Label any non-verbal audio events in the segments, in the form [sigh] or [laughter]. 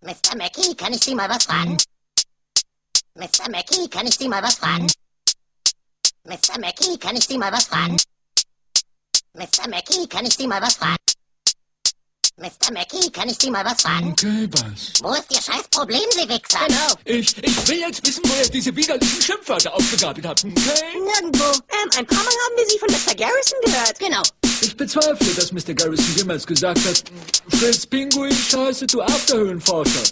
Mr. Mackie, kann ich Sie mal was fragen? Mr. Mackie, kann ich Sie mal was fragen? Mr. Mackie, kann ich Sie mal was fragen? Mr. Mackie, kann ich Sie mal was fragen? Mr. Mackie, kann ich Sie mal was fragen? Okay, was? Wo ist Ihr scheiß Problem, Sie Wichser? Genau. Ich, ich will jetzt wissen, wo ihr diese widerlichen Schimpfwörter aufgegabelt habt, okay? Nirgendwo. Ähm, ein paar Mal haben wir sie von Mr. Garrison gehört. Genau. Ich bezweifle, dass Mr. Garrison jemals gesagt hat, Fritz Pinguin, scheiße, du Afterhöhlenforscher.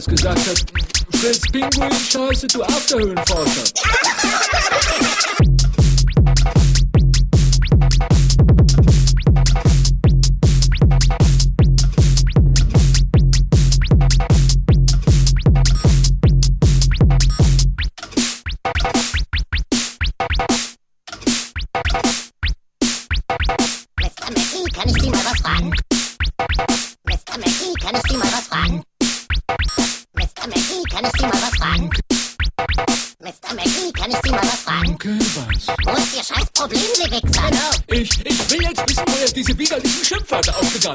damals gesagt hat, du stellst Pinguin scheiße, du Afterhöhlenforscher.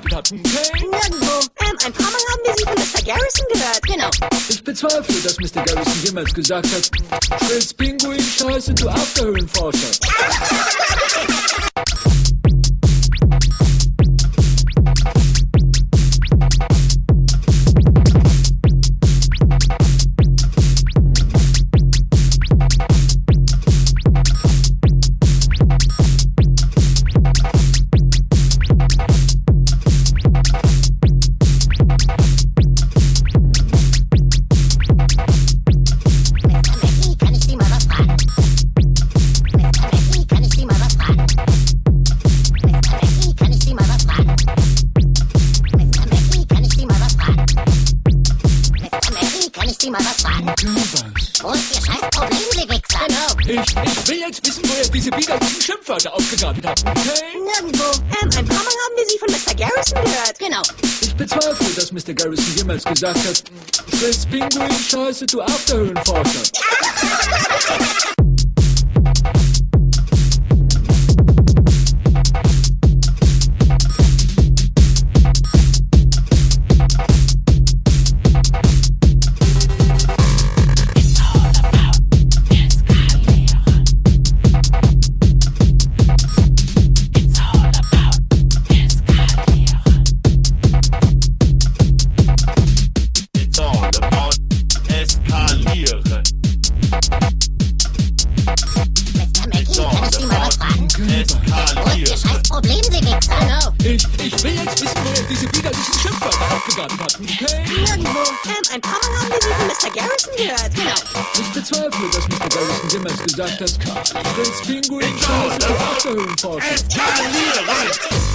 Okay? Nirgendwo. Ähm, ein paar Mal haben wir sie von Mr. Garrison gehört. Genau. Ich bezweifle, dass Mr. Garrison jemals gesagt hat, Fritz Pinguin, scheiße, du Afterhöhlenforscher. Okay? Nirgendwo. Ähm, ein paar Mal haben wir sie von Mr. Garrison gehört. Genau. Ich bezweifle, dass Mr. Garrison jemals gesagt hat, Fritz Pinguin, scheiße, du Afterhöhlenforscher. [laughs] Mr. Garrison jemals gesagt hat, Fritz Pinguin scheiße auf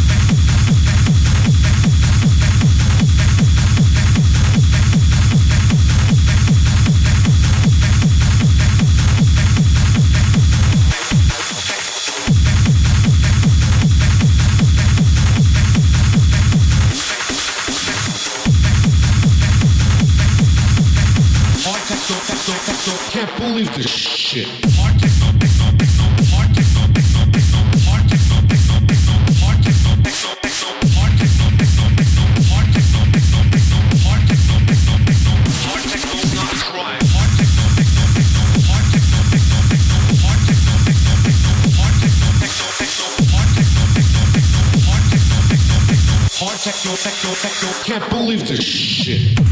Can't believe this shit.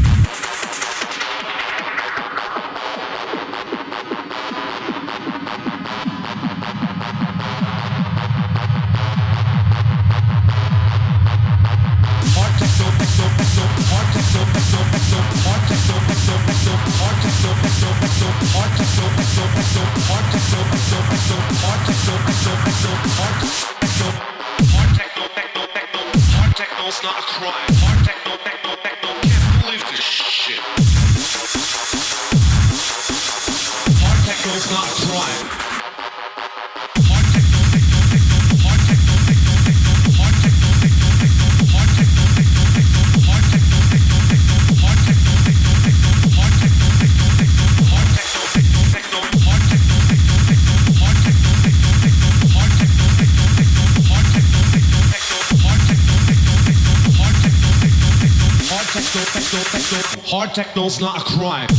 techno's not a crime.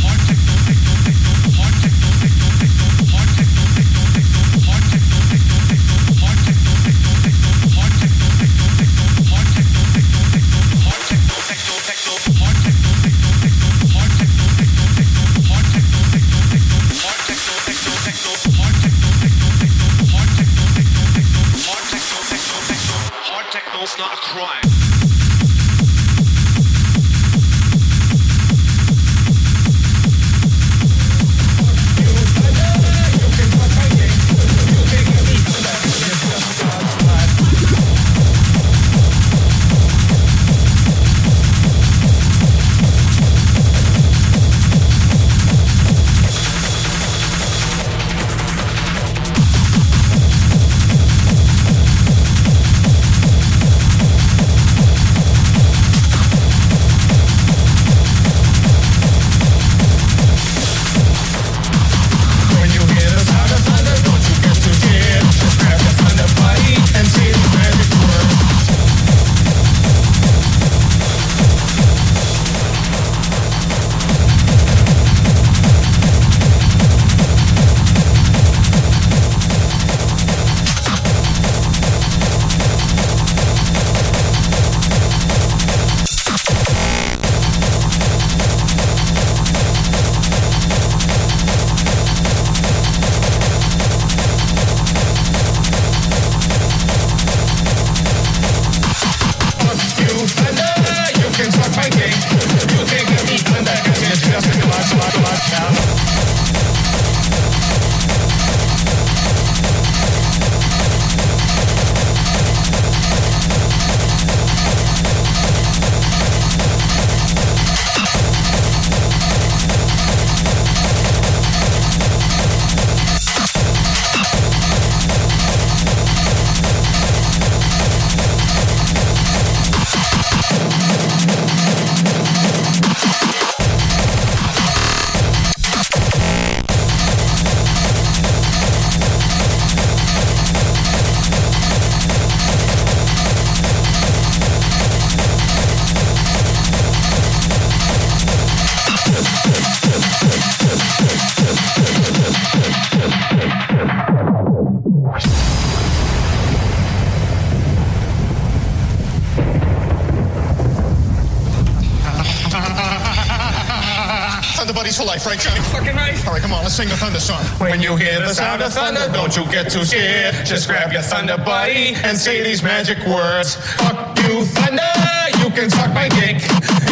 for life, right, Johnny? Fucking right. All right, come on, let's sing the thunder song. When, when you hear the sound of thunder, thunder, don't you get too scared. Just grab your thunder buddy and say these magic words. Fuck you, thunder. You can suck my dick.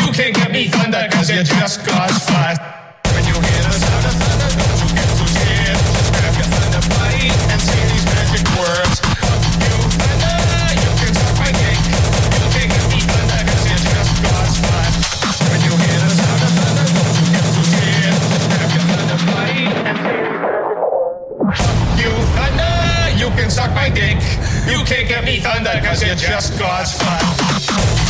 You can't get me thunder, cause you just got flat. You can't get me thunder because you're just God's fun.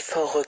Saft